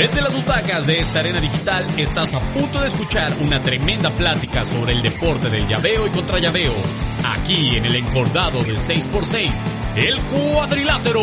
Desde las butacas de esta arena digital estás a punto de escuchar una tremenda plática sobre el deporte del llaveo y contra llaveo. Aquí en el encordado de 6x6, el cuadrilátero.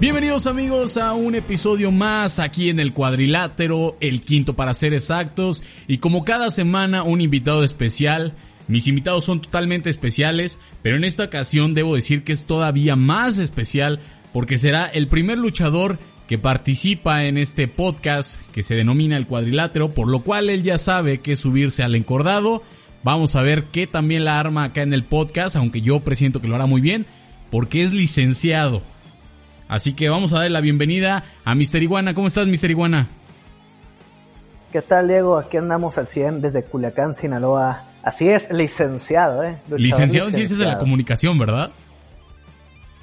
Bienvenidos amigos a un episodio más aquí en el cuadrilátero, el quinto para ser exactos, y como cada semana un invitado especial. Mis invitados son totalmente especiales, pero en esta ocasión debo decir que es todavía más especial porque será el primer luchador que participa en este podcast que se denomina el cuadrilátero, por lo cual él ya sabe que subirse al encordado. Vamos a ver qué también la arma acá en el podcast, aunque yo presiento que lo hará muy bien, porque es licenciado. Así que vamos a darle la bienvenida a Mister Iguana. ¿Cómo estás, Mister Iguana? ¿Qué tal, Diego? Aquí andamos al 100 desde Culiacán, Sinaloa. Así es, licenciado, ¿eh? licenciado en Ciencias de la Comunicación, ¿verdad?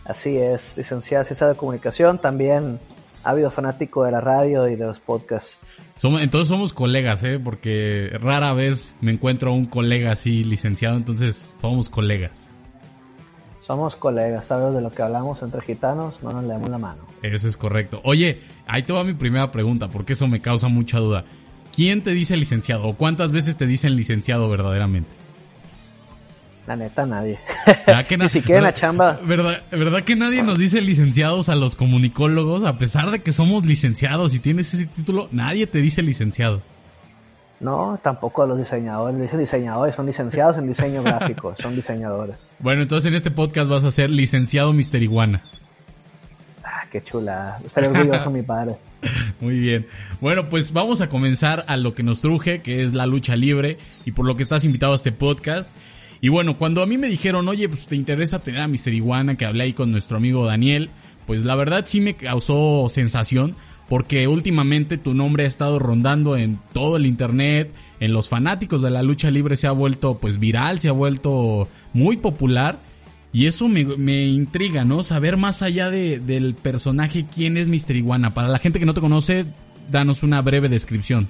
Así es, licenciado en Ciencias de la Comunicación. También ha habido fanático de la radio y de los podcasts. Somos, entonces somos colegas, ¿eh? Porque rara vez me encuentro un colega así licenciado, entonces somos colegas. Somos colegas, sabes de lo que hablamos entre gitanos, no nos leemos la mano. Eso es correcto. Oye, ahí te va mi primera pregunta, porque eso me causa mucha duda. ¿Quién te dice licenciado o cuántas veces te dicen licenciado verdaderamente? La neta, nadie. Que Ni siquiera en la chamba. ¿verdad, ¿Verdad que nadie nos dice licenciados a los comunicólogos? A pesar de que somos licenciados y tienes ese título, nadie te dice licenciado. No, tampoco a los diseñadores. Dicen diseñadores, son licenciados en diseño gráfico, son diseñadores. Bueno, entonces en este podcast vas a ser licenciado Mister Iguana. Qué chula. Estaré orgulloso mi padre. Muy bien. Bueno, pues vamos a comenzar a lo que nos truje, que es la lucha libre, y por lo que estás invitado a este podcast. Y bueno, cuando a mí me dijeron, oye, pues te interesa tener a Mister Iguana, que hablé ahí con nuestro amigo Daniel, pues la verdad sí me causó sensación, porque últimamente tu nombre ha estado rondando en todo el internet, en los fanáticos de la lucha libre se ha vuelto pues viral, se ha vuelto muy popular y eso me, me intriga, ¿no? Saber más allá de, del personaje quién es Mister Iguana. Para la gente que no te conoce, danos una breve descripción.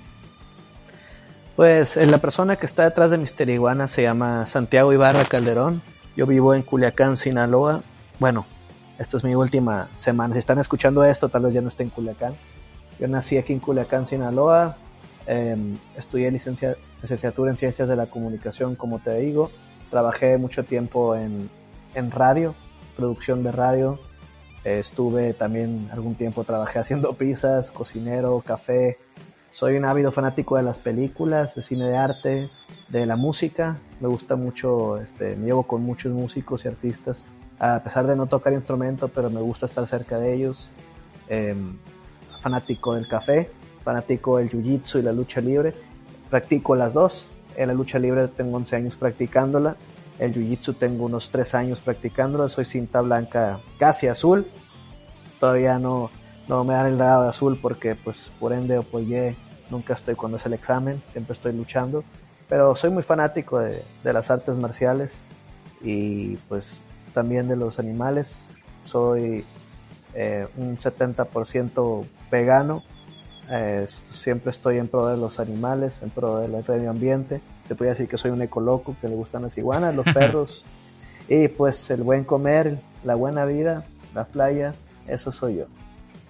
Pues eh, la persona que está detrás de Mister Iguana se llama Santiago Ibarra Calderón. Yo vivo en Culiacán, Sinaloa. Bueno, esta es mi última semana. Si están escuchando esto, tal vez ya no esté en Culiacán. Yo nací aquí en Culiacán, Sinaloa. Em, estudié licenciatura en Ciencias de la Comunicación, como te digo. Trabajé mucho tiempo en, en radio, producción de radio. estuve también algún tiempo, trabajé haciendo pizzas, cocinero, café. Soy un ávido fanático de las películas, de cine de arte, de la música. Me gusta mucho, este, me llevo con muchos músicos y artistas a pesar de no tocar instrumento, pero me gusta estar cerca de ellos. Em, fanático del café, fanático del jiu-jitsu y la lucha libre. Practico las dos. En la lucha libre tengo 11 años practicándola. El jiu-jitsu tengo unos 3 años practicándola. Soy cinta blanca casi azul. Todavía no, no me dan el grado de azul porque pues por ende o por Y nunca estoy cuando es el examen. Siempre estoy luchando. Pero soy muy fanático de, de las artes marciales y pues también de los animales. Soy eh, un 70% vegano. Eh, siempre estoy en pro de los animales, en pro del medio ambiente. Se puede decir que soy un ecoloco, que le gustan las iguanas, los perros. y pues el buen comer, la buena vida, la playa, eso soy yo.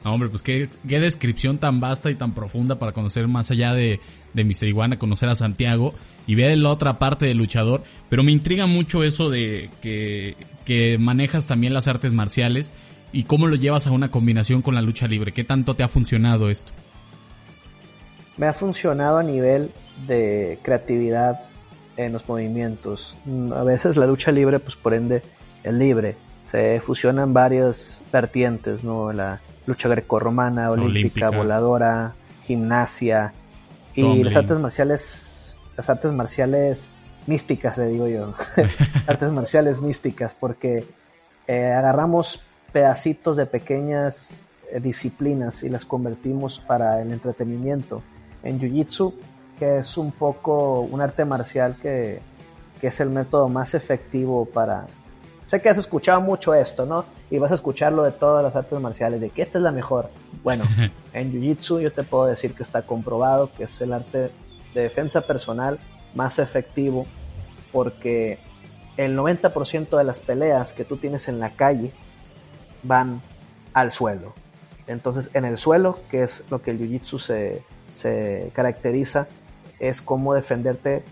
No, hombre, pues qué, qué, descripción tan vasta y tan profunda para conocer más allá de, de Mr. Iguana, conocer a Santiago y ver la otra parte del luchador. Pero me intriga mucho eso de que, que manejas también las artes marciales y cómo lo llevas a una combinación con la lucha libre. ¿Qué tanto te ha funcionado esto? Me ha funcionado a nivel de creatividad en los movimientos. A veces la lucha libre, pues por ende, es libre. Se fusionan varias vertientes, ¿no? La, lucha grecorromana, olímpica, voladora, gimnasia y las artes marciales, las artes marciales místicas, le digo yo, artes marciales místicas, porque eh, agarramos pedacitos de pequeñas eh, disciplinas y las convertimos para el entretenimiento. En Jiu-Jitsu, que es un poco un arte marcial que, que es el método más efectivo para Sé que has escuchado mucho esto, ¿no? Y vas a escucharlo de todas las artes marciales, de que esta es la mejor. Bueno, en Jiu-Jitsu yo te puedo decir que está comprobado que es el arte de defensa personal más efectivo porque el 90% de las peleas que tú tienes en la calle van al suelo. Entonces, en el suelo, que es lo que el jiu-jitsu se, se caracteriza, es cómo defenderte,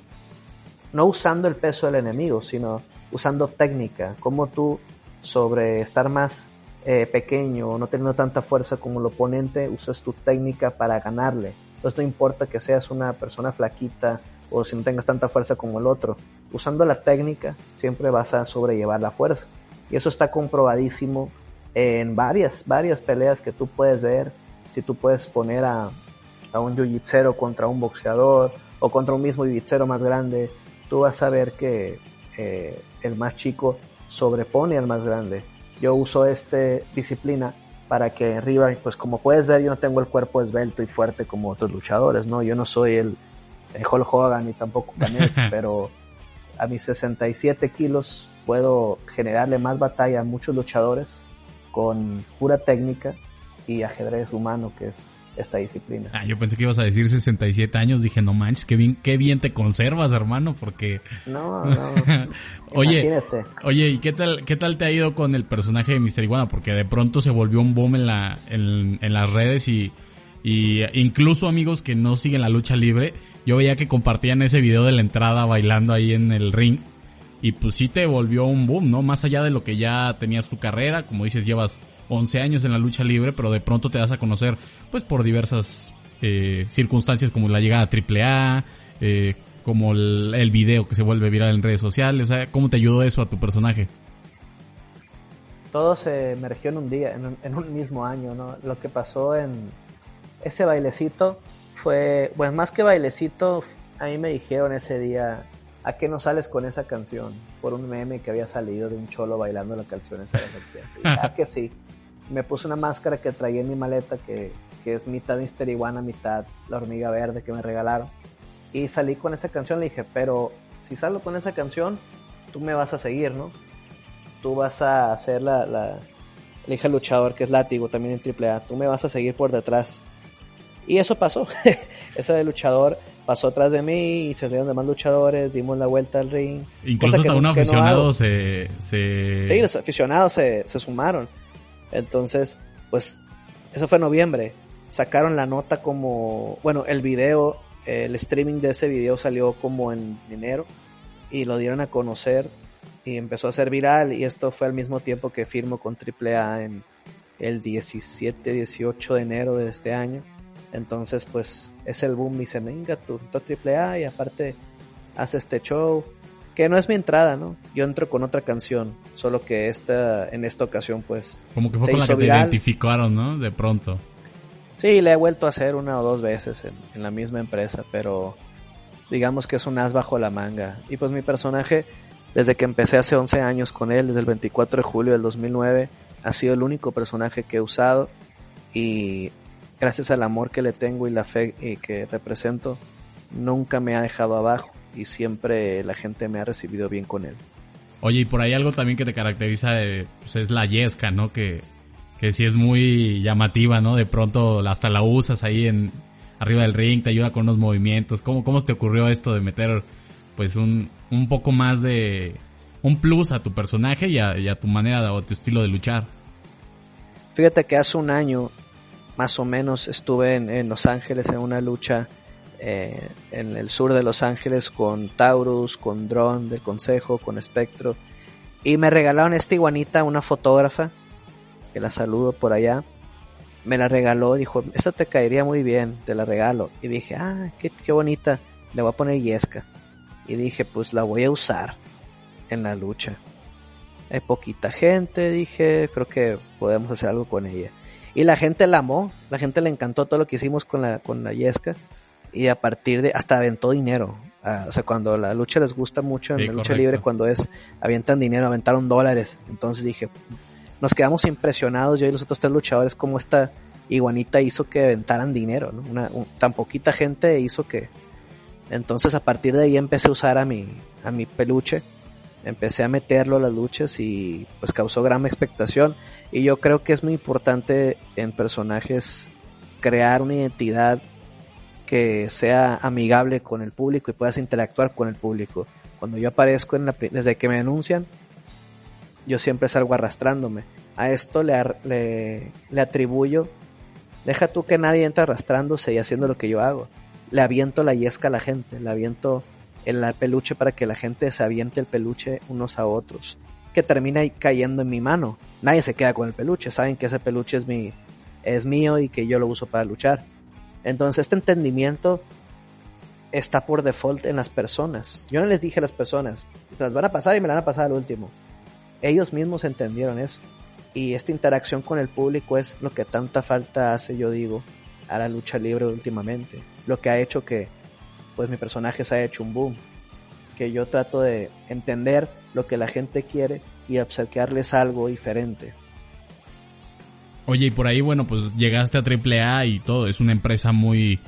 no usando el peso del enemigo, sino usando técnica, como tú sobre estar más eh, pequeño o no teniendo tanta fuerza como el oponente, usas tu técnica para ganarle. Entonces no importa que seas una persona flaquita o si no tengas tanta fuerza como el otro, usando la técnica siempre vas a sobrellevar la fuerza. Y eso está comprobadísimo en varias, varias peleas que tú puedes ver. Si tú puedes poner a, a un jiu contra un boxeador o contra un mismo jiu más grande, tú vas a ver que eh, el más chico sobrepone al más grande. Yo uso esta disciplina para que arriba, pues como puedes ver, yo no tengo el cuerpo esbelto y fuerte como otros luchadores, ¿no? Yo no soy el, el Hulk Hogan ni tampoco Canet, pero a mis 67 kilos puedo generarle más batalla a muchos luchadores con pura técnica y ajedrez humano, que es esta disciplina. Ah, yo pensé que ibas a decir 67 años, dije, no manches, qué bien, qué bien te conservas, hermano, porque... No, no. oye, oye, ¿y qué tal, qué tal te ha ido con el personaje de Mr. Iguana? Porque de pronto se volvió un boom en, la, en, en las redes y, y incluso amigos que no siguen la lucha libre, yo veía que compartían ese video de la entrada bailando ahí en el ring y pues sí te volvió un boom, ¿no? Más allá de lo que ya tenías tu carrera, como dices, llevas 11 años en la lucha libre, pero de pronto te das a conocer, pues por diversas eh, circunstancias como la llegada a AAA, eh, como el, video que se vuelve viral en redes sociales, o sea, ¿cómo te ayudó eso a tu personaje? Todo se emergió en un día, en un, en un mismo año, ¿no? Lo que pasó en ese bailecito fue, pues más que bailecito, a mí me dijeron ese día, ¿a qué no sales con esa canción? Por un meme que había salido de un cholo bailando la canción esa ¿A que sí? Me puse una máscara que traía en mi maleta que, que es mitad Mister Iguana, mitad la hormiga verde que me regalaron. Y salí con esa canción, le dije, pero si salgo con esa canción, tú me vas a seguir, ¿no? Tú vas a hacer la, la, la hija luchador que es látigo también en AAA, tú me vas a seguir por detrás y eso pasó. Ese luchador pasó atrás de mí y se dieron demás luchadores, dimos la vuelta al ring. Incluso hasta un aficionado se, se, Sí, los aficionados se, se sumaron. Entonces, pues, eso fue en noviembre. Sacaron la nota como, bueno, el video, el streaming de ese video salió como en enero y lo dieron a conocer y empezó a ser viral y esto fue al mismo tiempo que firmo con AAA en el 17, 18 de enero de este año entonces, pues es el boom. Dice, venga, tú, triple A y aparte hace este show. Que no es mi entrada, ¿no? Yo entro con otra canción, solo que esta, en esta ocasión, pues. Como que fue con la que te identificaron, ¿no? De pronto. Sí, le he vuelto a hacer una o dos veces en, en, la misma empresa, pero digamos que es un as bajo la manga. Y pues mi personaje, desde que empecé hace 11 años con él, desde el 24 de julio del 2009, ha sido el único personaje que he usado y gracias al amor que le tengo y la fe y que represento, nunca me ha dejado abajo y siempre la gente me ha recibido bien con él. Oye, y por ahí algo también que te caracteriza pues es la yesca, ¿no? Que, que sí es muy llamativa, ¿no? De pronto hasta la usas ahí en arriba del ring, te ayuda con unos movimientos. ¿Cómo, cómo te ocurrió esto de meter pues un, un poco más de un plus a tu personaje y a, y a tu manera o a tu estilo de luchar? Fíjate que hace un año más o menos estuve en, Los Ángeles en una lucha eh, en el sur de Los Ángeles con Taurus, con Drone del Consejo, con Espectro. Y me regalaron esta iguanita, una fotógrafa, que la saludo por allá. Me la regaló, dijo, esta te caería muy bien, te la regalo. Y dije, ah, qué, qué bonita, le voy a poner yesca. Y dije, pues la voy a usar en la lucha. Hay poquita gente, dije, creo que podemos hacer algo con ella. Y la gente la amó, la gente le encantó todo lo que hicimos con la, con la Yesca. Y a partir de, hasta aventó dinero. Ah, o sea, cuando la lucha les gusta mucho, en la lucha libre, cuando es, avientan dinero, aventaron dólares. Entonces dije, nos quedamos impresionados, yo y los otros tres luchadores, como esta iguanita hizo que aventaran dinero, ¿no? Una, tan poquita gente hizo que... Entonces a partir de ahí empecé a usar a mi, a mi peluche empecé a meterlo a las luchas y pues causó gran expectación y yo creo que es muy importante en personajes crear una identidad que sea amigable con el público y puedas interactuar con el público. Cuando yo aparezco en la, desde que me anuncian, yo siempre salgo arrastrándome. a esto le, le, le atribuyo, deja tú que nadie entre arrastrándose y haciendo lo que yo hago. Le aviento la yesca a la gente, le aviento el peluche para que la gente se aviente el peluche unos a otros. Que termina cayendo en mi mano. Nadie se queda con el peluche, saben que ese peluche es mi, es mío y que yo lo uso para luchar. Entonces este entendimiento está por default en las personas. Yo no les dije a las personas, se las van a pasar y me la van a pasar al último. Ellos mismos entendieron eso. Y esta interacción con el público es lo que tanta falta hace, yo digo, a la lucha libre últimamente. Lo que ha hecho que pues mi personaje se haya hecho un boom. Que yo trato de entender lo que la gente quiere y obsequiarles algo diferente. Oye, y por ahí, bueno, pues llegaste a AAA y todo, es una empresa muy,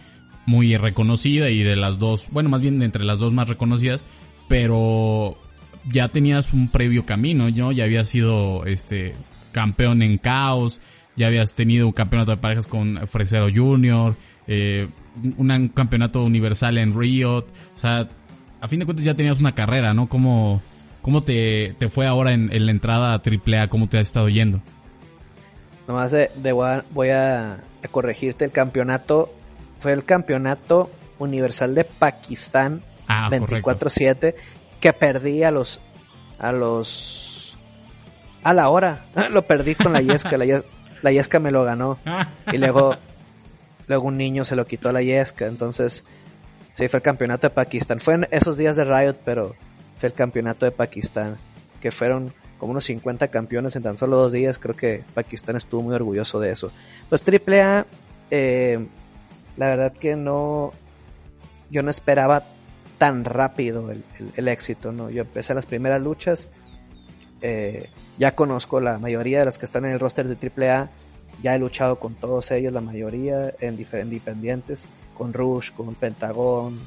muy reconocida y de las dos, bueno, más bien entre las dos más reconocidas, pero ya tenías un previo camino, ¿no? Ya habías sido, este, campeón en Caos, ya habías tenido un campeonato de parejas con Fresero Junior, eh, un campeonato universal en Riot, o sea, a fin de cuentas ya tenías una carrera, ¿no? ¿Cómo, cómo te, te fue ahora en, en la entrada a AAA? ¿Cómo te ha estado yendo? Nomás de, voy, a, corregirte, el campeonato fue el campeonato universal de Pakistán 24-7 ah, que perdí a los a los a la hora. Lo perdí con la Yesca la, la Yesca me lo ganó. Y luego luego un niño se lo quitó a la Yesca. Entonces sí fue el campeonato de Pakistán. Fue en esos días de Riot pero fue el campeonato de Pakistán que fueron como unos 50 campeones en tan solo dos días. Creo que Pakistán estuvo muy orgulloso de eso. Pues AAA, eh, la verdad que no, yo no esperaba tan rápido el, éxito, ¿no? Yo empecé las primeras luchas, eh, ya conozco la mayoría de las que están en el roster de AAA, ya he luchado con todos ellos, la mayoría en independientes, con Rush, con Pentagón,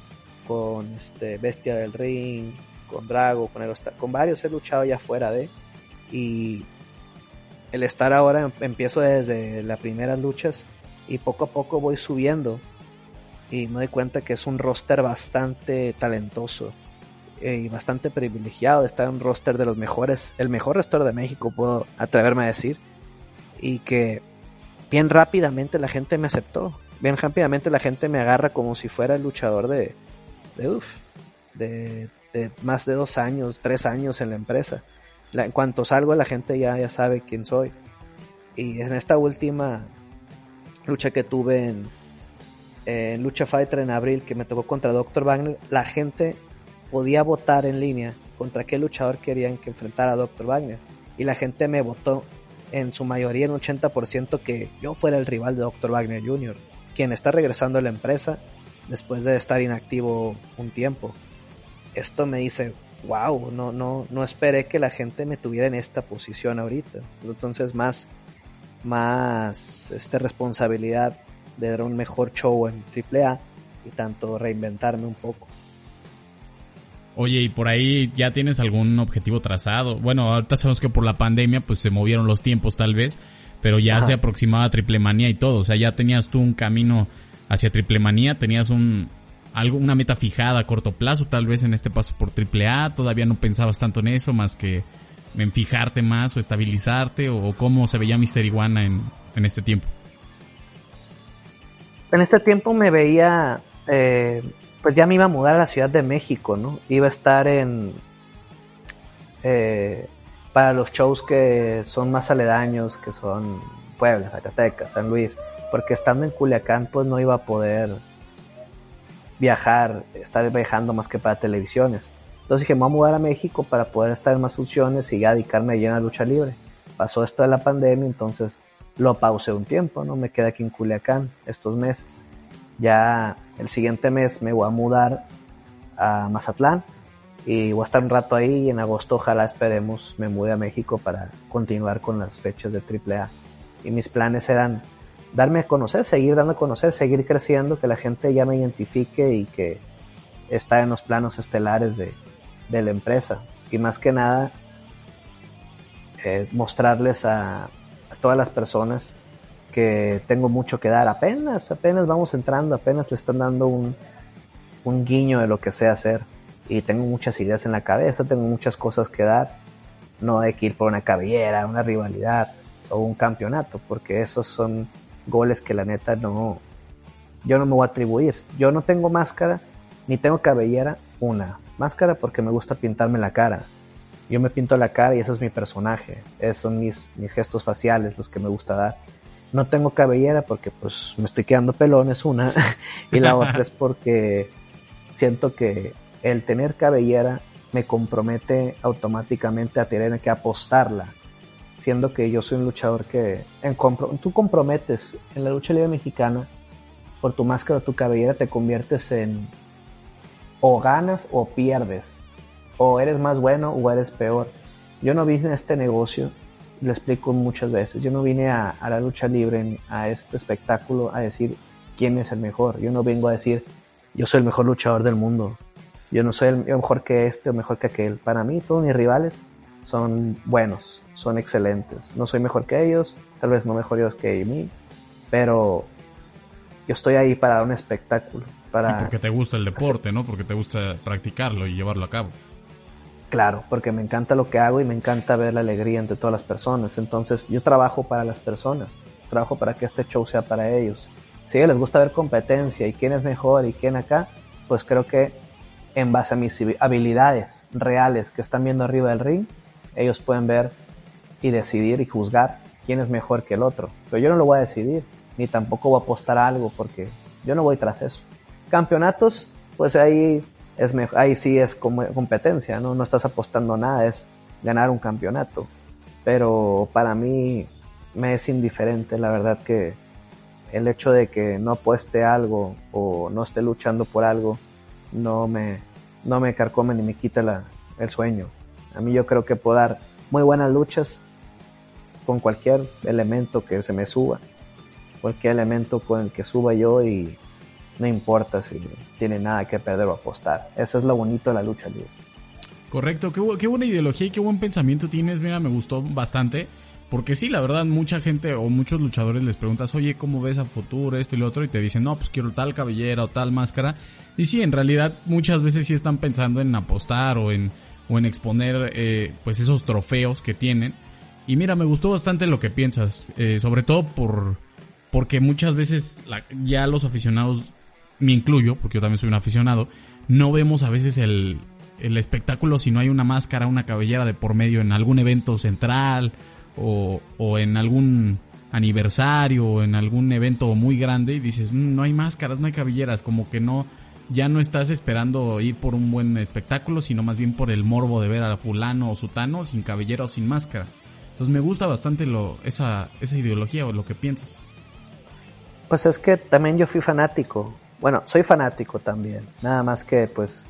con este Bestia del Ring, con Drago, con Aerostar, con varios he luchado ya fuera de y el estar ahora em, empiezo desde las primeras luchas y poco a poco voy subiendo y me doy cuenta que es un roster bastante talentoso eh, y bastante privilegiado estar en un roster de los mejores, el mejor roster de México puedo atreverme a decir y que bien rápidamente la gente me aceptó, bien rápidamente la gente me agarra como si fuera el luchador de, de, de más de dos años, tres años en la empresa en cuanto salgo la gente ya, ya sabe quién soy. Y en esta última lucha que tuve en, en Lucha Fighter en abril, que me tocó contra Dr. Wagner, la gente podía votar en línea contra qué luchador querían que enfrentara a Dr. Wagner. Y la gente me votó en su mayoría en 80% que yo fuera el rival de Dr. Wagner Jr., quien está regresando a la empresa después de estar inactivo un tiempo. Esto me dice, wow, no, no, no esperé que la gente me tuviera en esta posición ahorita. Entonces más, más este, responsabilidad de dar un mejor show en AAA y tanto reinventarme un poco. Oye, ¿y por ahí ya tienes algún objetivo trazado? Bueno, ahorita sabemos que por la pandemia pues se movieron los tiempos tal vez, pero ya se aproximaba a Triple Manía y todo, o sea, ya tenías tú un camino hacia Triple Manía, tenías un, algo, una meta fijada a corto plazo, tal vez en este paso por AAA, todavía no pensabas tanto en eso, más que en fijarte más o estabilizarte, o cómo se veía Mister Iguana en, en este tiempo. En este tiempo me veía, eh, pues ya me iba a mudar a la Ciudad de México, ¿no? Iba a estar en, eh, para los shows que son más aledaños, que son Puebla, Zacatecas, San Luis, porque estando en Culiacán pues no iba a poder viajar, estar viajando más que para televisiones. Entonces dije, me voy a mudar a México para poder estar en más funciones y ya dedicarme a llena lucha libre. Pasó esto de la pandemia, entonces lo pausé un tiempo, ¿no? Me quedé aquí en Culiacán estos meses. Ya el siguiente mes me voy a mudar a Mazatlán y voy a estar un rato ahí y en agosto ojalá esperemos me mude a México para continuar con las fechas de AAA. Y mis planes eran darme a conocer, seguir dando a conocer, seguir creciendo, que la gente ya me identifique y que está en los planos estelares de, la empresa. Y más que nada, eh, mostrarles a, todas las personas que tengo mucho que dar. Apenas, apenas vamos entrando, apenas le están dando un, un guiño de lo que sé hacer. Y tengo muchas ideas en la cabeza, tengo muchas cosas que dar. No hay que ir por una cabellera, una rivalidad o un campeonato, porque esos son goles que la neta no, yo no me voy a atribuir. Yo no tengo máscara ni tengo cabellera, una. Máscara porque me gusta pintarme la cara. Yo me pinto la cara y ese es mi personaje. Esos son mis, mis gestos faciales, los que me gusta dar. No tengo cabellera porque pues me estoy quedando pelón, es una. y la otra es porque siento que el tener cabellera me compromete automáticamente a tener que apostarla. Siendo que yo soy un luchador que en tú comprometes en la lucha libre mexicana por tu máscara o tu cabellera te conviertes en o ganas o pierdes. O eres más bueno o eres peor. Yo no vine a este negocio, lo explico muchas veces, yo no vine a, la lucha libre, a este espectáculo, a decir quién es el mejor. Yo no vengo a decir yo soy el mejor luchador del mundo. Yo no soy el mejor que este o mejor que aquel. Para mí todos mis rivales son buenos, son excelentes. No soy mejor que ellos, tal vez no mejor ellos que mí, pero yo estoy ahí para dar un espectáculo. Para porque te gusta el deporte, ¿no? Porque te gusta practicarlo y llevarlo a cabo. Claro, porque me encanta lo que hago y me encanta ver la alegría entre todas las personas. Entonces yo trabajo para las personas, trabajo para que este show sea para ellos. Si a ellos les gusta ver competencia y quién es mejor y quién acá, pues creo que en base a mis habilidades reales que están viendo arriba del ring, ellos pueden ver y decidir y juzgar quién es mejor que el otro. Pero yo no lo voy a decidir, ni tampoco voy a apostar a algo porque yo no voy tras eso. Campeonatos, pues ahí es ahí sí es como competencia, ¿no? No estás apostando nada, es ganar un campeonato. Pero para mí me es indiferente, la verdad que el hecho de que no apueste algo o no esté luchando por algo no me, no me carcome ni me quita el sueño. A mí yo creo que puedo dar muy buenas luchas con cualquier elemento que se me suba cualquier elemento con el que suba yo y no importa si tiene nada que perder o apostar. Eso es lo bonito de la lucha libre. Correcto, qué, qué buena ideología y qué buen pensamiento tienes. Mira, me gustó bastante. Porque sí, la verdad, mucha gente o muchos luchadores les preguntas, oye, ¿cómo ves a futuro esto y lo otro? Y te dicen, no, pues quiero tal cabellera o tal máscara. Y sí, en realidad muchas veces sí están pensando en apostar o en, o en exponer eh, pues esos trofeos que tienen. Y mira, me gustó bastante lo que piensas, eh, sobre todo por, porque muchas veces ya los aficionados, me incluyo, porque yo también soy un aficionado, no vemos a veces el, el espectáculo si no hay una máscara, una cabellera de por medio en algún evento central o, o en algún aniversario o en algún evento muy grande y dices, mm, no hay máscaras, no hay cabelleras, como que no, ya no estás esperando ir por un buen espectáculo, sino más bien por el morbo de ver a fulano o sutano sin cabellera o sin máscara. Entonces me gusta bastante lo, esa, esa ideología o lo que piensas. Pues es que también yo fui fanático. Bueno, soy fanático también. Nada más que pues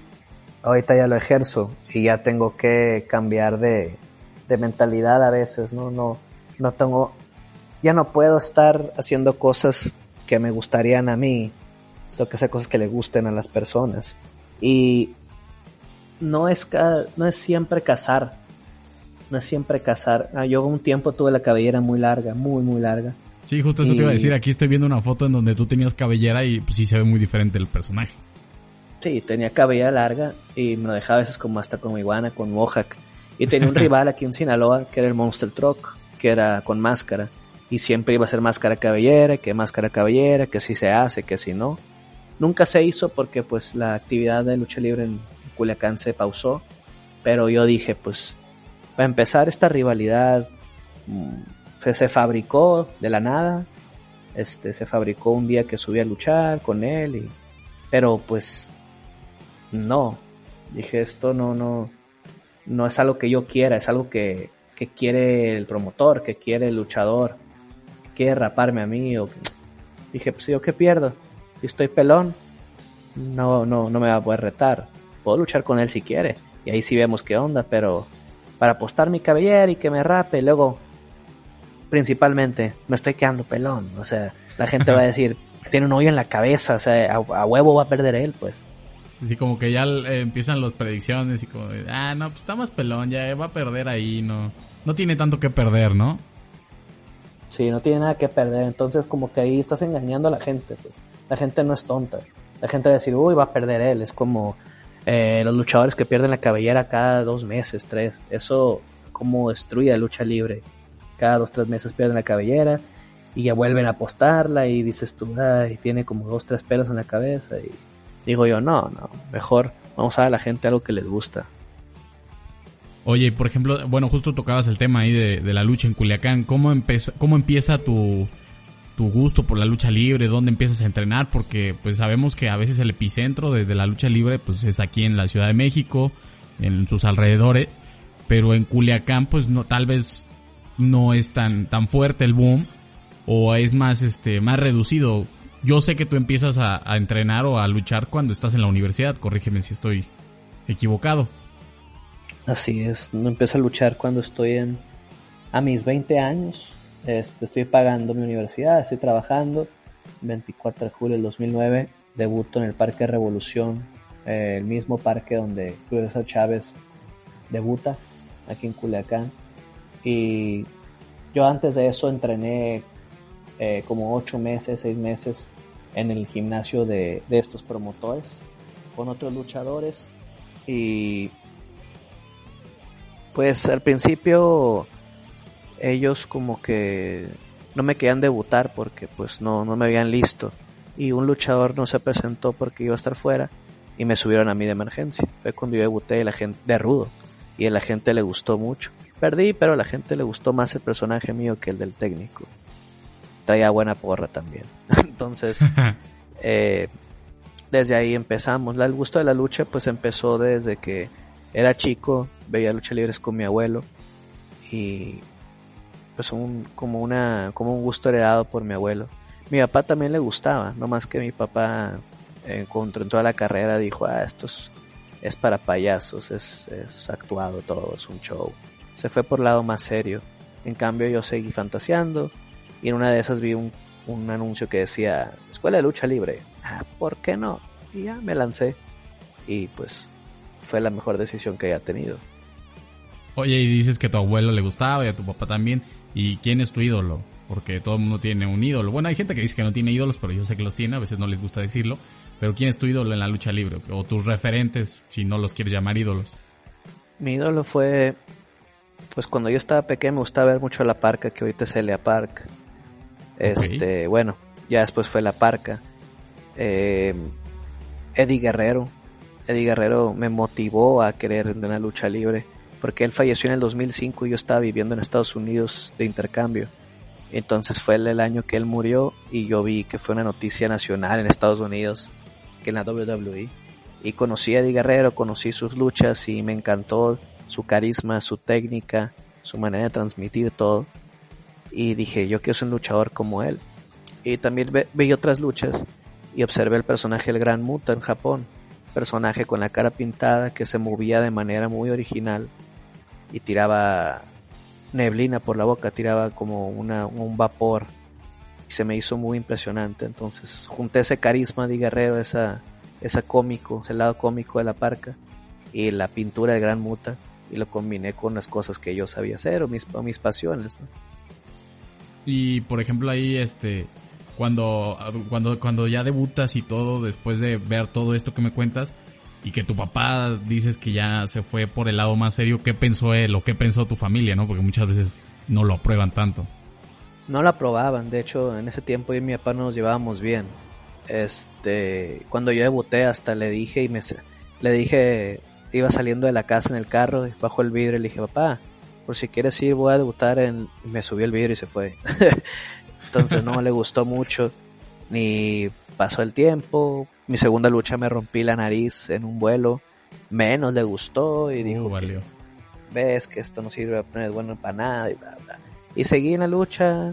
ahorita ya lo ejerzo y ya tengo que cambiar de, de mentalidad a veces, ¿no? No, no tengo, ya no puedo estar haciendo cosas que me gustarían a mí. Tengo que hacer cosas que le gusten a las personas. Y no es, no es siempre casar. No es siempre casar. Ah, yo un tiempo tuve la cabellera muy larga, muy, muy larga Sí, justo eso te iba a decir. Aquí estoy viendo una foto en donde tú tenías cabellera y pues, sí se ve muy diferente el personaje. Sí, tenía cabellera larga y me lo dejaba a veces como hasta con iguana, con mohawk. Y tenía un rival aquí en Sinaloa que era el Monster Truck, que era con máscara. Y siempre iba a ser máscara cabellera, que máscara cabellera, que si se hace, que si no. Nunca se hizo porque pues la actividad de lucha libre en Culiacán se pausó. Pero yo dije, pues, para empezar esta rivalidad mm, se fabricó de la nada. Este, se fabricó un día que subí a luchar con él y, pero pues no, dije esto no, no, no es algo que yo quiera, es algo que, que quiere el promotor, que quiere el luchador, que quiere raparme a mí o dije pues yo qué pierdo, si estoy pelón, no, no, no me va a poder retar, puedo luchar con él si quiere y ahí sí vemos qué onda, pero para apostar mi cabellera y que me rape, luego principalmente, me estoy quedando pelón. O sea, la gente va a decir, tiene un hoyo en la cabeza, o sea, a, huevo va a perder él, pues. Así como que ya eh, empiezan las predicciones y como, ah, no, pues está más pelón, ya va a perder ahí, no, no tiene tanto que perder, ¿no? Sí, no tiene nada que perder, entonces como que ahí estás engañando a la gente, pues. La gente no es tonta. La gente va a decir, uy, va a perder él, es como eh, los luchadores que pierden la cabellera cada dos meses, tres. Eso como destruye la lucha libre cada dos, tres meses pierden la cabellera y ya vuelven a apostarla y dices tú, ay, tiene como dos, tres pelos en la cabeza y digo yo, no, no, mejor vamos a dar a la gente algo que les gusta. Oye, por ejemplo, bueno, justo tocabas el tema ahí de, la lucha en Culiacán. ¿Cómo, empieza, cómo empieza tu, tu gusto por la lucha libre? ¿Dónde empiezas a entrenar? Porque pues sabemos que a veces el epicentro de, la lucha libre pues es aquí en la Ciudad de México, en sus alrededores. Pero en Culiacán pues no, tal vez no es tan, tan fuerte el boom o es más, este, más reducido. Yo sé que tú empiezas a, a entrenar o a luchar cuando estás en la universidad. Corrígeme si estoy equivocado. Así es, no empiezo a luchar cuando estoy en a mis 20 años. Este, estoy pagando mi universidad, estoy trabajando. 24 de julio del 2009 debuto en el Parque Revolución, eh, el mismo parque donde Julio Chávez debuta, aquí en Culiacán. Y yo antes de eso entrené eh, como 8 meses, 6 meses en el gimnasio de, de estos promotores con otros luchadores. Y pues al principio ellos como que no me querían debutar porque pues no, no me habían listo. Y un luchador no se presentó porque iba a estar fuera y me subieron a mí de emergencia. Fue cuando yo debuté la gente, de rudo y a la gente le gustó mucho. Perdí, pero a la gente le gustó más el personaje mío que el del técnico. Traía buena porra también. Entonces, eh, desde ahí empezamos. El gusto de la lucha pues empezó desde que era chico, veía lucha libres con mi abuelo y pues un, como una como un gusto heredado por mi abuelo. Mi papá también le gustaba, no más que mi papá eh, en toda la carrera dijo, ah, esto es, para payasos, es, es actuado todo, es un show. Se fue por el lado más serio. En cambio yo seguí fantaseando y en una de esas vi un, un anuncio que decía, Escuela de Lucha Libre. Ah, ¿por qué no? Y ya me lancé. Y pues fue la mejor decisión que haya tenido. Oye, y dices que a tu abuelo le gustaba y a tu papá también. ¿Y quién es tu ídolo? Porque todo el mundo tiene un ídolo. Bueno, hay gente que dice que no tiene ídolos, pero yo sé que los tiene, a veces no les gusta decirlo. Pero ¿quién es tu ídolo en la lucha libre? O tus referentes, si no los quieres llamar ídolos. Mi ídolo fue, pues cuando yo estaba pequeño me gustaba ver mucho la parca, que ahorita es Elia Park. Este, bueno, ya después fue la parca. Eh, Eddie Guerrero, Eddie Guerrero me motivó a querer en una lucha libre, porque él falleció en el 2005 y yo estaba viviendo en Estados Unidos de intercambio. Entonces fue el, año que él murió y yo vi que fue una noticia nacional en Estados Unidos, que en la WWE. Y conocí a Eddie Guerrero, conocí sus luchas y me encantó su carisma, su técnica, su manera de transmitir todo. Y dije, yo quiero ser un luchador como él. Y también vi otras luchas y observé el personaje del Gran Muta en Japón personaje con la cara pintada que se movía de manera muy original y tiraba neblina por la boca, tiraba como una, un vapor y se me hizo muy impresionante. Entonces junté ese carisma de guerrero, esa, esa cómico, ese lado cómico de la parca y la pintura de Gran Muta y lo combiné con las cosas que yo sabía hacer o mis, mis pasiones. Y por ejemplo ahí este cuando, cuando, cuando ya debutas y todo, después de ver todo esto que me cuentas, y que tu papá dices que ya se fue por el lado más serio, ¿qué pensó él o qué pensó tu familia, no? Porque muchas veces no lo aprueban tanto. No lo aprobaban, de hecho, en ese tiempo yo y mi papá no nos llevábamos bien. Este, cuando yo debuté hasta le dije y me le dije, iba saliendo de la casa en el carro, bajo el vidrio y le dije, papá, por si quieres ir voy a debutar en... me subió el vidrio y se fue. entonces no le gustó mucho, ni pasó el tiempo. Mi segunda lucha me rompí la nariz en un vuelo, menos le gustó y dijo, uh, ves que esto no sirve para bueno para nada y bla, bla. Y seguí en la lucha,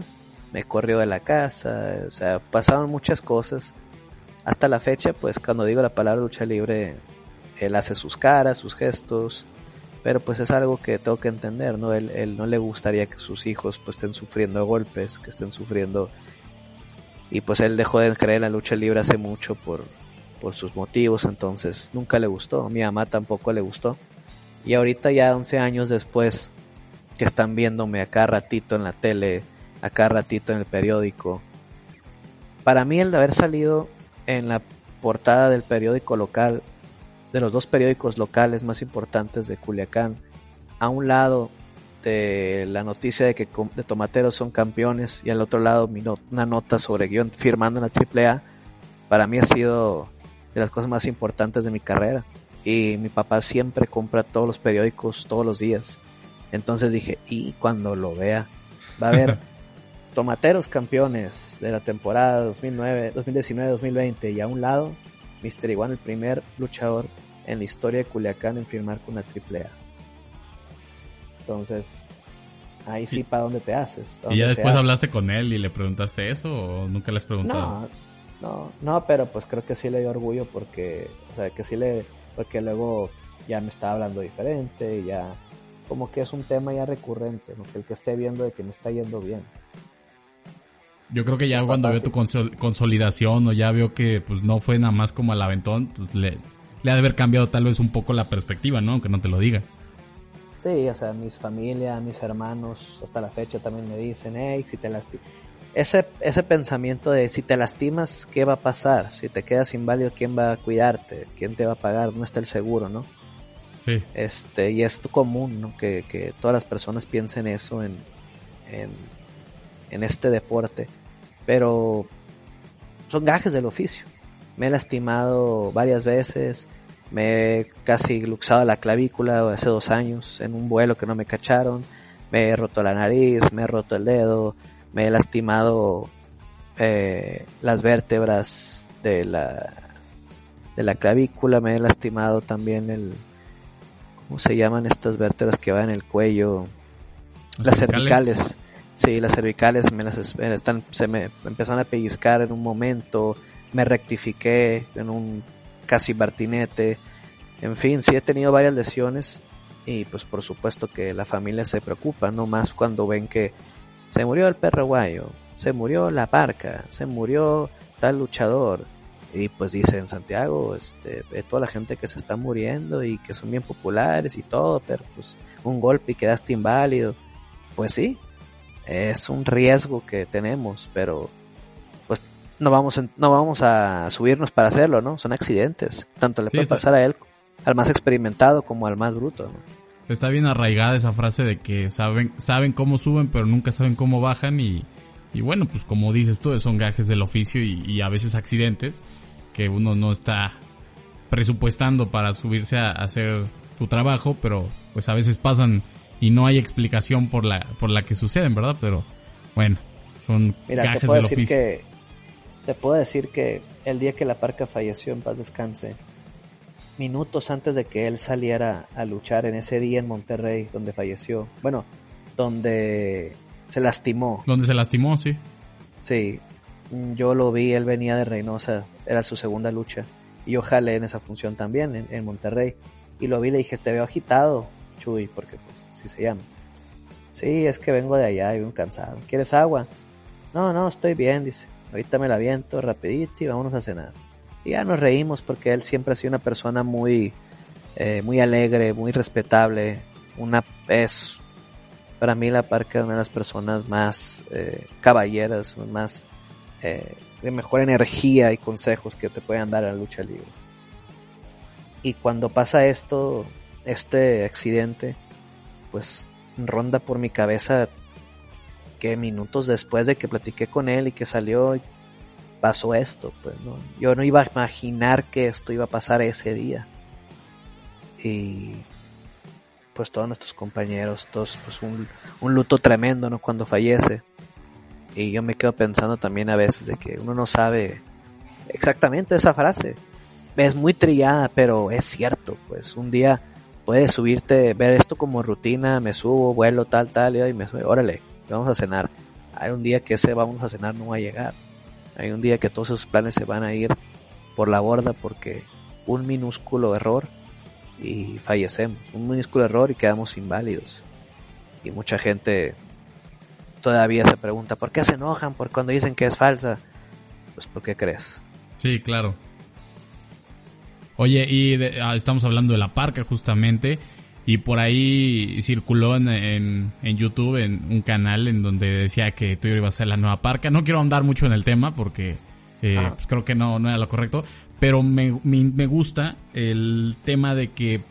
me corrió de la casa, o sea, pasaron muchas cosas. Hasta la fecha, pues cuando digo la palabra lucha libre, él hace sus caras, sus gestos, pero pues es algo que tengo que entender, ¿no? Él, no le gustaría que sus hijos pues estén sufriendo golpes, que estén sufriendo... Y pues él dejó de creer en la lucha libre hace mucho por, por sus motivos, entonces nunca le gustó, mi mamá tampoco le gustó. Y ahorita ya 11 años después, que están viéndome acá ratito en la tele, acá ratito en el periódico, para mí el de haber salido en la portada del periódico local de los dos periódicos locales más importantes de Culiacán. A un lado de la noticia de que de Tomateros son campeones y al otro lado una nota sobre guion firmando en la AAA, para mí ha sido de las cosas más importantes de mi carrera. Y mi papá siempre compra todos los periódicos todos los días. Entonces dije, y cuando lo vea, va a haber Tomateros campeones de la temporada 2019-2020 y a un lado, Mr. Iguan, el primer luchador en la historia de Culiacán en firmar con la AAA. Entonces, ahí sí, ¿para dónde te haces? ¿Y ya después hablaste con él y le preguntaste eso o nunca le has preguntado? No, no, no, pero pues creo que sí le dio orgullo porque, o sea, que sí le, porque luego ya me estaba hablando diferente y ya, como que es un tema ya recurrente, ¿no? que el que esté viendo de que me está yendo bien. Yo creo que ya cuando veo tu consolidación o ya veo que pues no fue nada más como al aventón, pues le, le ha de haber cambiado tal vez un poco la perspectiva, ¿no? Aunque no te lo diga. Sí, o sea, mis familia, mis hermanos, hasta la fecha también me dicen, hey, si te. Ese, ese pensamiento de si te lastimas, ¿qué va a pasar? Si te quedas inválido, ¿quién va a cuidarte? ¿Quién te va a pagar? No está el seguro, ¿no? Sí. Este, y es común, ¿no? Que, que todas las personas piensen eso en, en, en este deporte. Pero son gajes del oficio. Me he lastimado varias veces, me he casi luxado la clavícula hace dos años en un vuelo que no me cacharon. Me he roto la nariz, me he roto el dedo, me he lastimado eh, las vértebras de la de la clavícula, me he lastimado también el ¿cómo se llaman estas vértebras que van en el cuello? Las, cervicales. Sí, las cervicales me las están se me empezaron a pellizcar en un momento, me rectifiqué en un casi Bartinete. En fin, sí he tenido varias lesiones y pues por supuesto que la familia se preocupa, no más cuando ven que se murió el perro guayo, se murió la parca, se murió tal luchador y pues dicen Santiago, este, toda la gente que se está muriendo y que son bien populares y todo, pero pues un golpe y quedaste inválido. Pues sí, es un riesgo que tenemos, pero no vamos, no vamos a subirnos para hacerlo, ¿no? Son accidentes. Tanto le puede pasar a él, al más experimentado, como al más bruto, ¿no? Está bien arraigada esa frase de que saben, saben cómo suben, pero nunca saben cómo bajan y, y bueno, pues como dices tú, son gajes del oficio y, a veces accidentes que uno no está presupuestando para subirse a, hacer tu trabajo, pero pues a veces pasan y no hay explicación por la, por la que suceden, ¿verdad? Pero bueno, son gajes del oficio. Que te puedo decir que el día que la parca falleció en paz descanse, minutos antes de que él saliera a luchar en ese día en Monterrey donde falleció, bueno, donde se lastimó. Donde se lastimó, sí. Sí, yo lo vi, él venía de Reynosa, era su segunda lucha. Y yo jalé en esa función también, en, en Monterrey. Y lo vi, le dije, te veo agitado, Chuy, porque pues así se llama. Sí, es que vengo de allá y vengo cansado. ¿Quieres agua? No, no, estoy bien, dice ahorita me la viento rapidito y vámonos a cenar. Y ya nos reímos porque él siempre ha sido una persona muy, eh, muy alegre, muy respetable, una es para mí la parca una de las personas más eh, caballeras, más eh, de mejor energía y consejos que te pueden dar en la lucha libre. Y cuando pasa esto, este accidente, pues ronda por mi cabeza minutos después de que platiqué con él y que salió, pasó esto, pues no, yo no iba a imaginar que esto iba a pasar ese día. Y pues todos nuestros compañeros, todos, pues un, un luto tremendo, ¿no? Cuando fallece. Y yo me quedo pensando también a veces de que uno no sabe exactamente esa frase. Es muy trillada, pero es cierto, pues un día puedes subirte, ver esto como rutina, me subo, vuelo, tal, tal, y me sube, órale, vamos a cenar. Hay un día que ese vamos a cenar no va a llegar. Hay un día que todos esos planes se van a ir por la borda porque un minúsculo error y fallecemos. Un minúsculo error y quedamos inválidos. Y mucha gente todavía se pregunta, ¿por qué se enojan por cuando dicen que es falsa? Pues ¿por qué crees? Sí, claro. Oye, y ah, estamos hablando de la parca justamente. Y por ahí circuló en, en, YouTube en un canal en donde decía que tú ibas a ser la nueva parca. No quiero andar mucho en el tema porque eh, pues creo que no, no era lo correcto. Pero me, me, me gusta el tema de que,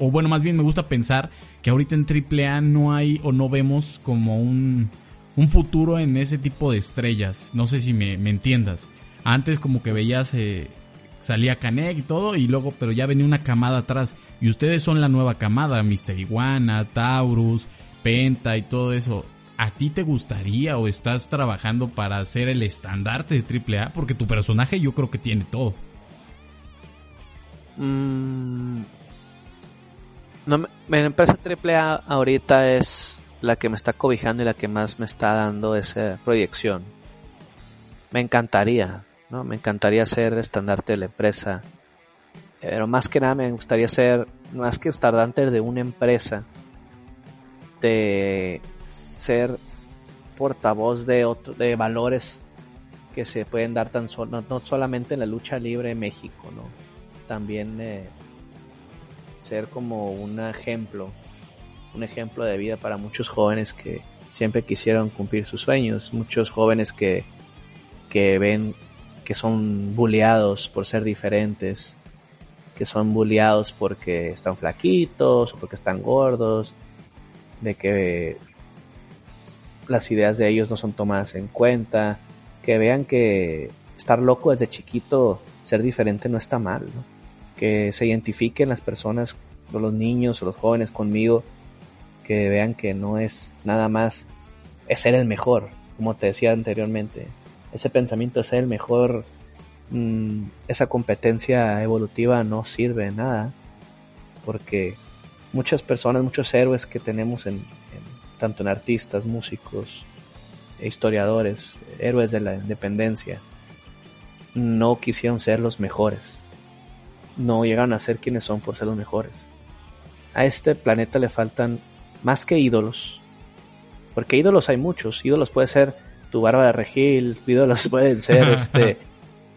o bueno, más bien me gusta pensar que ahorita en AAA no hay o no vemos como un, un futuro en ese tipo de estrellas. No sé si me, entiendas. Antes como que veías, eh, salía Canek y todo, y luego, pero ya venía una camada atrás. Y ustedes son la nueva camada, Mister Iguana, Taurus, Penta y todo eso. ¿A ti te gustaría o estás trabajando para ser el estandarte de AAA? Porque tu personaje yo creo que tiene todo. Mm, no, mi empresa AAA ahorita es la que me está cobijando y la que más me está dando esa proyección. Me encantaría, ¿no? Me encantaría ser estandarte de la empresa. Pero más que nada me gustaría ser, más que estandarte de una empresa, de ser portavoz de, otro, de valores que se pueden dar tan solo, no, solamente en la lucha libre en México, ¿no? También eh, ser como un ejemplo, un ejemplo de vida para muchos jóvenes que siempre quisieron cumplir sus sueños, muchos jóvenes que, que ven que son bulleados por ser diferentes, que son bulleados porque están flaquitos o porque están gordos, de que las ideas de ellos no son tomadas en cuenta, que vean que estar loco desde chiquito, ser diferente no está mal, que se identifiquen las personas, los niños o los jóvenes conmigo, que vean que no es nada más es ser el mejor, como te decía anteriormente, ese pensamiento de ser el mejor, mm, esa competencia evolutiva no sirve nada, porque muchas personas, muchos héroes que tenemos en, tanto en artistas, músicos, historiadores, héroes de la independencia, no quisieron ser los mejores. No llegaron a ser quienes son por ser los mejores. A este planeta le faltan más que ídolos, porque ídolos hay muchos. Ídolos puede ser tu barba de Regil, ídolos pueden ser este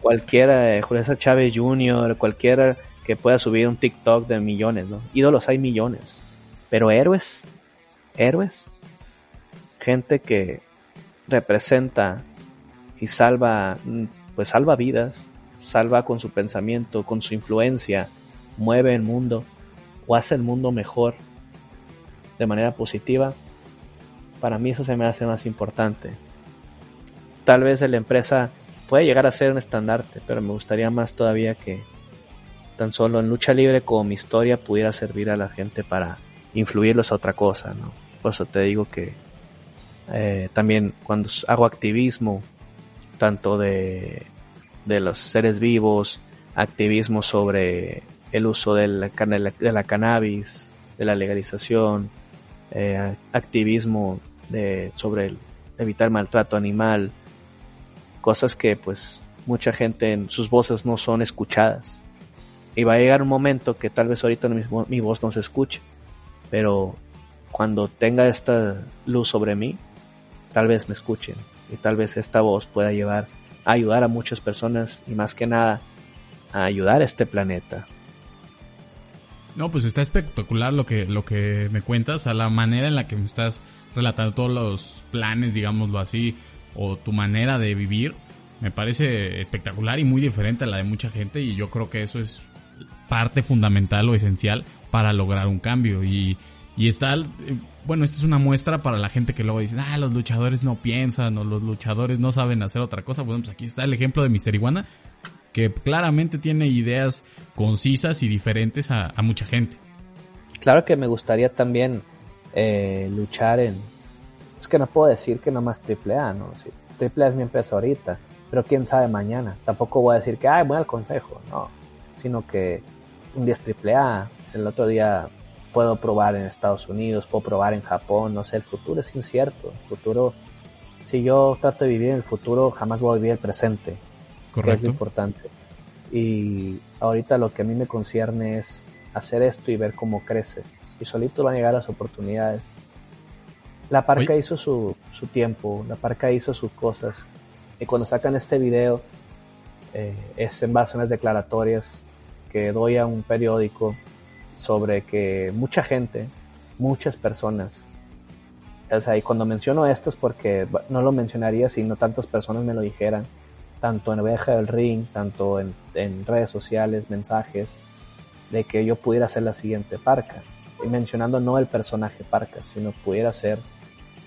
cualquiera, eh, Chávez Jr., cualquiera que pueda subir un TikTok de millones, ¿no? Ídolos hay millones, pero héroes, héroes, gente que representa y salva, pues salva vidas, salva con su pensamiento, con su influencia, mueve el mundo o hace el mundo mejor de manera positiva, para mí eso se me hace más importante. Tal vez la empresa puede llegar a ser un estandarte, pero me gustaría más todavía que tan solo en lucha libre como mi historia pudiera servir a la gente para influirlos a otra cosa, ¿no? Por eso te digo que eh, también cuando hago activismo, tanto de, de los seres vivos, activismo sobre el uso de la, de la cannabis, de la legalización, eh, activismo de, sobre el, evitar maltrato animal, cosas que pues mucha gente en sus voces no son escuchadas. Y va a llegar un momento que tal vez ahorita mi, mi voz no se escuche, pero cuando tenga esta luz sobre mí, tal vez me escuchen y tal vez esta voz pueda llevar a ayudar a muchas personas y más que nada a ayudar a este planeta. No, pues está espectacular lo que, lo que me cuentas, a la manera en la que me estás relatando todos los planes, digámoslo así, o tu manera de vivir, me parece espectacular y muy diferente a la de mucha gente y yo creo que eso es parte fundamental o esencial para lograr un cambio y, y está, bueno, esta es una muestra para la gente que luego dice, ah, los luchadores no piensan o los luchadores no saben hacer otra cosa. Bueno, pues aquí está el ejemplo de Mister Iguana, que claramente tiene ideas concisas y diferentes a, mucha gente. Claro que me gustaría también eh, luchar en... Es que no puedo decir que nomás AAA, ¿no? Sí, AAA es mi empresa ahorita, pero quién sabe mañana. Tampoco voy a decir que, ay, voy al consejo, no. Sino que un día es AAA, el otro día puedo probar en Estados Unidos, puedo probar en Japón, no sé, el futuro es incierto. El futuro, si yo trato de vivir en el futuro, jamás voy a vivir el presente. Correcto. Que es importante. Y ahorita lo que a mí me concierne es hacer esto y ver cómo crece. Y solito van a llegar las oportunidades. La parca hizo su, su, tiempo, la parca hizo sus cosas. Y cuando sacan este video, eh, es en base a unas declaratorias que doy a un periódico sobre que mucha gente, muchas personas, o sea, y cuando menciono esto es porque no lo mencionaría si no tantas personas me lo dijeran, tanto en Oveja del Ring, tanto en, redes sociales, mensajes, de que yo pudiera ser la siguiente parca. y mencionando no el personaje Parca, sino pudiera ser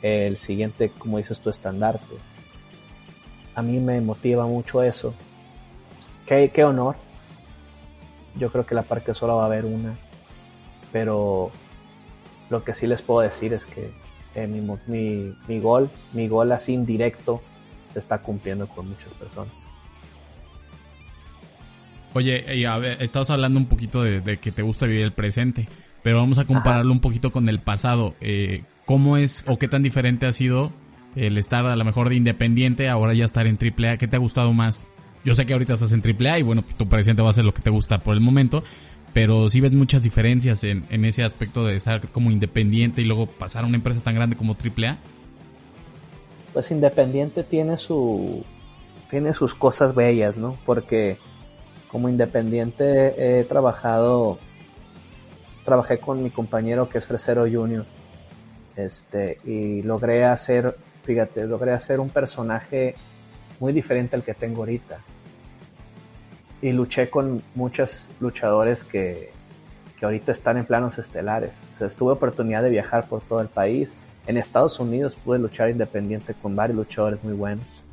el siguiente, como dices tu estandarte. A mí me motiva mucho eso. Qué, qué honor. Yo creo que la Parca solo va a haber una. Pero lo que sí les puedo decir es que eh, mi, mi, mi, gol, mi gol así indirecto, se está cumpliendo con muchas personas. Oye, y a ver, estabas hablando un poquito de, que te gusta vivir el presente, pero vamos a compararlo un poquito con el pasado. Eh, ¿Cómo es o qué tan diferente ha sido el estar a lo mejor de independiente, ahora ya estar en AAA? ¿Qué te ha gustado más? Yo sé que ahorita estás en AAA y bueno, tu presente va a ser lo que te gusta por el momento, pero sí ves muchas diferencias en, en ese aspecto de estar como independiente y luego pasar a una empresa tan grande como AAA. Pues independiente tiene su tiene sus cosas bellas, ¿no? Porque como independiente he trabajado, trabajé con mi compañero que es Fresero Junior, este, y logré hacer, fíjate, logré hacer un personaje muy diferente al que tengo ahorita. Y luché con muchos luchadores que, que ahorita están en planos estelares. O sea, tuve oportunidad de viajar por todo el país. En Estados Unidos pude luchar independiente con varios luchadores muy buenos.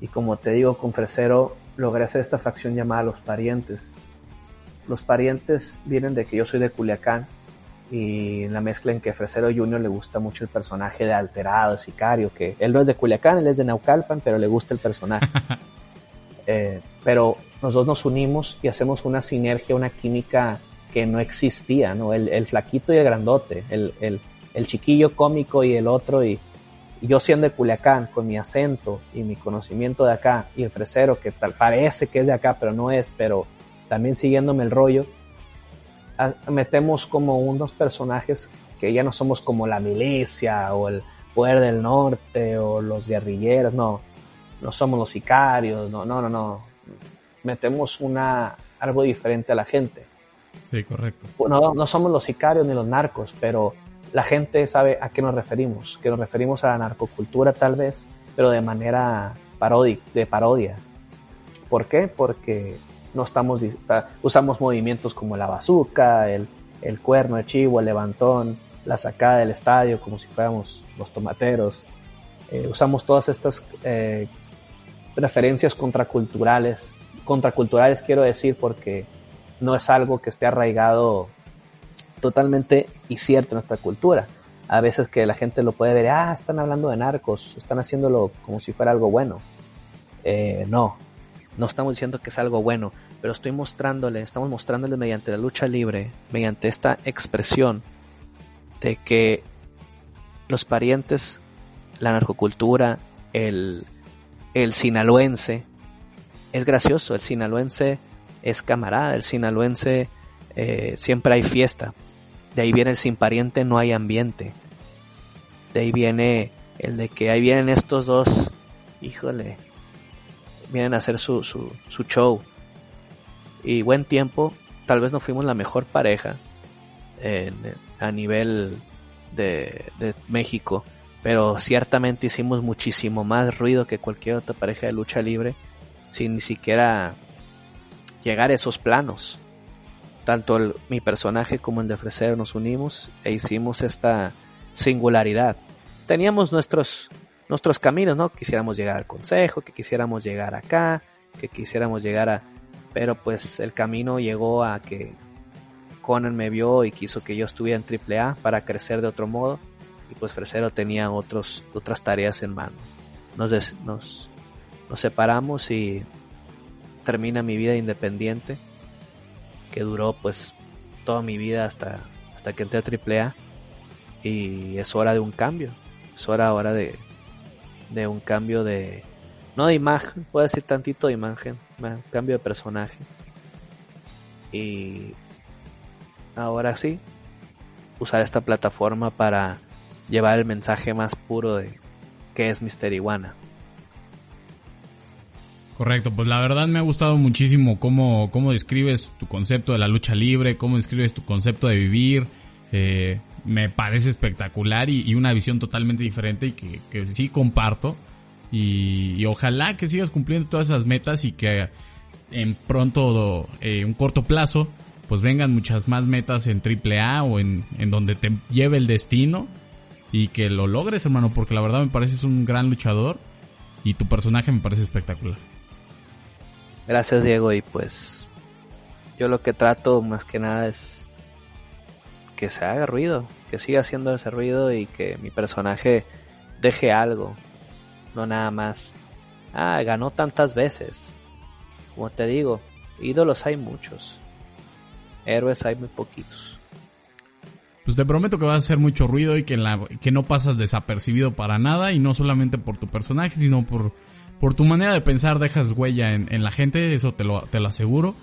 Y como te digo, con Fresero logré hacer esta facción llamada Los Parientes. Los Parientes vienen de que yo soy de Culiacán y la mezcla en que Fresero Junior le gusta mucho el personaje de alterado, sicario, que él no es de Culiacán, él es de Naucalpan, pero le gusta el personaje. Eh, pero nosotros nos unimos y hacemos una sinergia, una química que no existía, ¿no? El, flaquito y el grandote, el, el, el chiquillo cómico y el otro y, yo siendo de Culiacán, con mi acento y mi conocimiento de acá, y el fresero, que tal parece que es de acá, pero no es, pero también siguiéndome el rollo, metemos como unos personajes que ya no somos como la milicia o el poder del norte o los guerrilleros, no, no somos los sicarios, no, no, no, no. Metemos una, algo diferente a la gente. Sí, correcto. No, no somos los sicarios ni los narcos, pero la gente sabe a qué nos referimos, que nos referimos a la narcocultura tal vez, pero de manera de parodia. ¿Por qué? Porque no estamos, usamos movimientos como la bazuca, el, cuerno de chivo, el levantón, la sacada del estadio como si fuéramos los tomateros. Eh, usamos todas estas eh, referencias contraculturales. Contraculturales quiero decir porque no es algo que esté arraigado totalmente y cierto en nuestra cultura. A veces que la gente lo puede ver, ah, están hablando de narcos, están haciéndolo como si fuera algo bueno. Eh, no, no estamos diciendo que es algo bueno, pero estoy mostrándole, estamos mostrándole mediante la lucha libre, mediante esta expresión de que los parientes, la narcocultura, el, el sinaloense, es gracioso, el sinaloense es camarada, el sinaloense eh, siempre hay fiesta, de ahí viene el sin pariente, no hay ambiente. De ahí viene el de que ahí vienen estos dos, híjole, vienen a hacer su, su, show. Y buen tiempo, tal vez no fuimos la mejor pareja a nivel de, de México, pero ciertamente hicimos muchísimo más ruido que cualquier otra pareja de lucha libre sin ni siquiera llegar a esos planos tanto mi personaje como el de Fresero nos unimos e hicimos esta singularidad. Teníamos nuestros, nuestros caminos, ¿no? Quisiéramos llegar al consejo, que quisiéramos llegar acá, que quisiéramos llegar a... Pero pues el camino llegó a que Conan me vio y quiso que yo estuviera en AAA para crecer de otro modo. Y pues Fresero tenía otros, otras tareas en mano. Nos, nos, nos separamos y termina mi vida independiente que duró pues toda mi vida hasta, hasta que entré a AAA y es hora de un cambio, es hora ahora de, de un cambio de, no de imagen, puedo decir tantito de imagen, cambio de personaje y ahora sí, usar esta plataforma para llevar el mensaje más puro de que es Mister Iguana. Correcto, pues la verdad me ha gustado muchísimo cómo, cómo describes tu concepto de la lucha libre, cómo describes tu concepto de vivir. Eh, me parece espectacular y, una visión totalmente diferente y que, sí comparto. Y, ojalá que sigas cumpliendo todas esas metas y que en pronto, eh, un corto plazo, pues vengan muchas más metas en AAA o en, en donde te lleve el destino y que lo logres, hermano, porque la verdad me pareces un gran luchador y tu personaje me parece espectacular. Gracias, Diego, y pues yo lo que trato más que nada es que se haga ruido, que siga haciendo ese ruido y que mi personaje deje algo, no nada más. Ah, ganó tantas veces. Como te digo, ídolos hay muchos, héroes hay muy poquitos. Pues te prometo que vas a hacer mucho ruido y que, la, que no pasas desapercibido para nada y no solamente por tu personaje, sino por, por tu manera de pensar, dejas huella en, en la gente, eso te lo, te lo aseguro.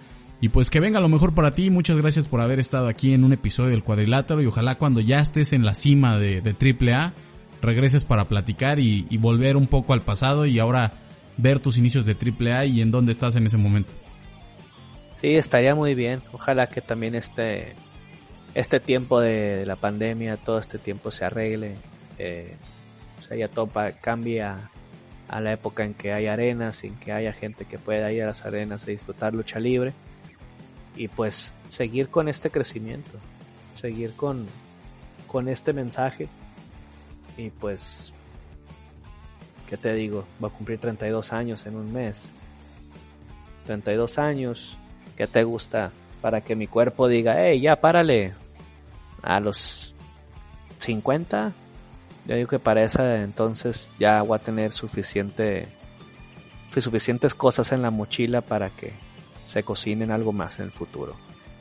Y pues que venga lo mejor para ti. Muchas gracias por haber estado aquí en un episodio del cuadrilátero y ojalá cuando ya estés en la cima de, de AAA regreses para platicar y, volver un poco al pasado y ahora ver tus inicios de AAA y en dónde estás en ese momento. Sí, estaría muy bien. Ojalá que también este, este tiempo de, la pandemia, todo este tiempo se arregle. Eh, o sea, ya todo cambie a, a la época en que hay arenas, en que haya gente que pueda ir a las arenas a disfrutar lucha libre y pues seguir con este crecimiento, seguir con, con este mensaje y pues, ¿qué te digo? Va a cumplir 32 años en un mes. 32 años, ¿qué te gusta? Para que mi cuerpo diga, hey, ya párale. A los 50, yo digo que para esa entonces ya voy a tener suficiente, suficientes cosas en la mochila para que se cocinen algo más en el futuro.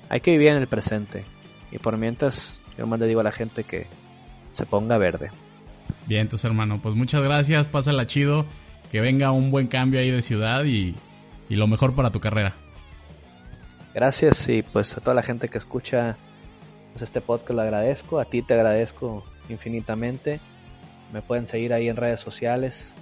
Hay que vivir en el presente. Y por mientras, yo más le digo a la gente que se ponga verde. Bien, entonces hermano, pues muchas gracias, pásala chido, que venga un buen cambio ahí de ciudad y, y lo mejor para tu carrera. Gracias y pues a toda la gente que escucha pues este podcast lo agradezco, a ti te agradezco infinitamente. Me pueden seguir ahí en redes sociales.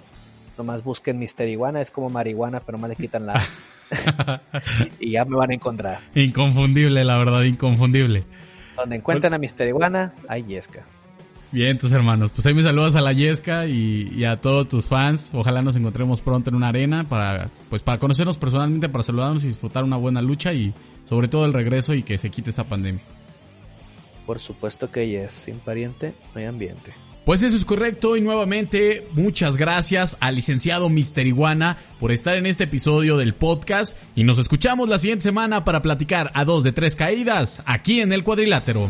Nomás busquen Mister Iguana, es como marihuana, pero más le quitan la y ya me van a encontrar. Inconfundible, la verdad, inconfundible. Donde encuentren a Mister Iguana, hay Yesca. Bien, tus hermanos, pues ahí me saludas a la Yesca y, y, a todos tus fans. Ojalá nos encontremos pronto en una arena para, pues para conocernos personalmente, para saludarnos y disfrutar una buena lucha y sobre todo el regreso y que se quite esta pandemia. Por supuesto que yes, sin pariente no hay ambiente. Pues eso es correcto y nuevamente muchas gracias al licenciado Mister Iguana por estar en este episodio del podcast y nos escuchamos la siguiente semana para platicar a dos de tres caídas aquí en el cuadrilátero.